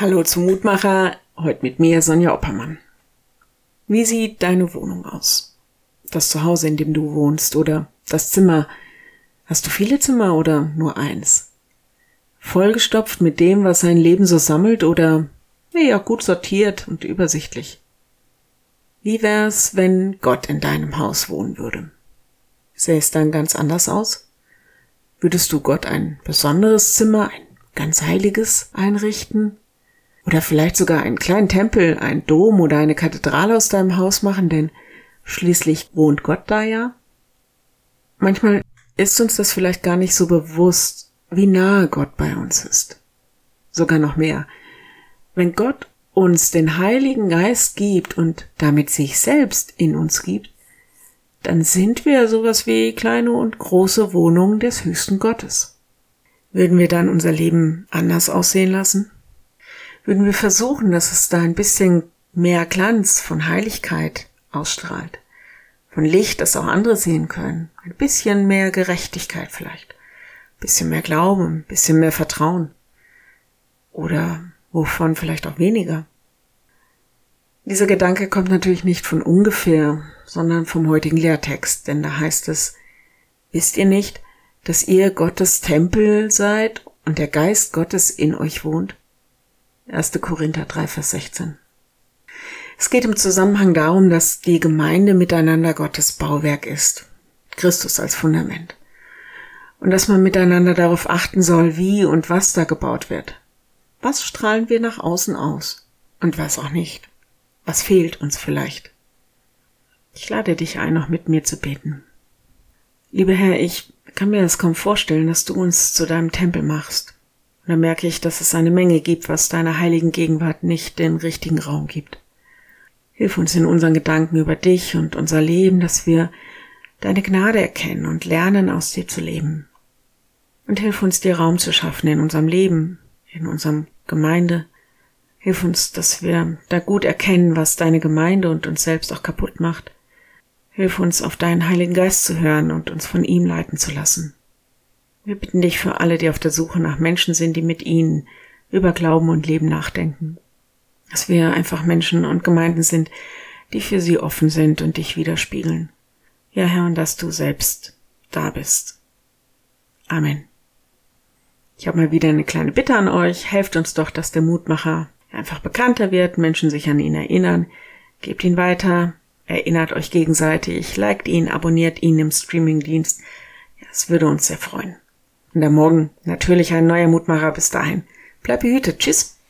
Hallo zum Mutmacher, heute mit mir Sonja Oppermann. Wie sieht deine Wohnung aus? Das Zuhause, in dem du wohnst oder das Zimmer. Hast du viele Zimmer oder nur eins? Vollgestopft mit dem, was sein Leben so sammelt oder eher gut sortiert und übersichtlich? Wie wär's, wenn Gott in deinem Haus wohnen würde? Sähe es dann ganz anders aus? Würdest du Gott ein besonderes Zimmer, ein ganz heiliges einrichten? Oder vielleicht sogar einen kleinen Tempel, ein Dom oder eine Kathedrale aus deinem Haus machen, denn schließlich wohnt Gott da ja. Manchmal ist uns das vielleicht gar nicht so bewusst, wie nahe Gott bei uns ist. Sogar noch mehr. Wenn Gott uns den Heiligen Geist gibt und damit sich selbst in uns gibt, dann sind wir sowas wie kleine und große Wohnungen des höchsten Gottes. Würden wir dann unser Leben anders aussehen lassen? Würden wir versuchen, dass es da ein bisschen mehr Glanz von Heiligkeit ausstrahlt. Von Licht, das auch andere sehen können. Ein bisschen mehr Gerechtigkeit vielleicht. Ein bisschen mehr Glauben, ein bisschen mehr Vertrauen. Oder wovon vielleicht auch weniger. Dieser Gedanke kommt natürlich nicht von ungefähr, sondern vom heutigen Lehrtext, denn da heißt es, wisst ihr nicht, dass ihr Gottes Tempel seid und der Geist Gottes in euch wohnt? 1. Korinther 3, Vers 16. Es geht im Zusammenhang darum, dass die Gemeinde miteinander Gottes Bauwerk ist. Christus als Fundament. Und dass man miteinander darauf achten soll, wie und was da gebaut wird. Was strahlen wir nach außen aus? Und was auch nicht? Was fehlt uns vielleicht? Ich lade dich ein, noch mit mir zu beten. Lieber Herr, ich kann mir das kaum vorstellen, dass du uns zu deinem Tempel machst. Und dann merke ich, dass es eine Menge gibt, was deiner heiligen Gegenwart nicht den richtigen Raum gibt. Hilf uns in unseren Gedanken über dich und unser Leben, dass wir deine Gnade erkennen und lernen, aus dir zu leben. Und hilf uns, dir Raum zu schaffen in unserem Leben, in unserem Gemeinde. Hilf uns, dass wir da gut erkennen, was deine Gemeinde und uns selbst auch kaputt macht. Hilf uns, auf deinen Heiligen Geist zu hören und uns von ihm leiten zu lassen. Wir bitten dich für alle, die auf der Suche nach Menschen sind, die mit ihnen über Glauben und Leben nachdenken. Dass wir einfach Menschen und Gemeinden sind, die für sie offen sind und dich widerspiegeln. Ja, Herr, und dass du selbst da bist. Amen. Ich habe mal wieder eine kleine Bitte an euch. Helft uns doch, dass der Mutmacher einfach bekannter wird, Menschen sich an ihn erinnern. Gebt ihn weiter, erinnert euch gegenseitig, liked ihn, abonniert ihn im Streamingdienst. Ja, es würde uns sehr freuen. Und am Morgen natürlich ein neuer Mutmacher. Bis dahin. Bleib behütet. Tschüss.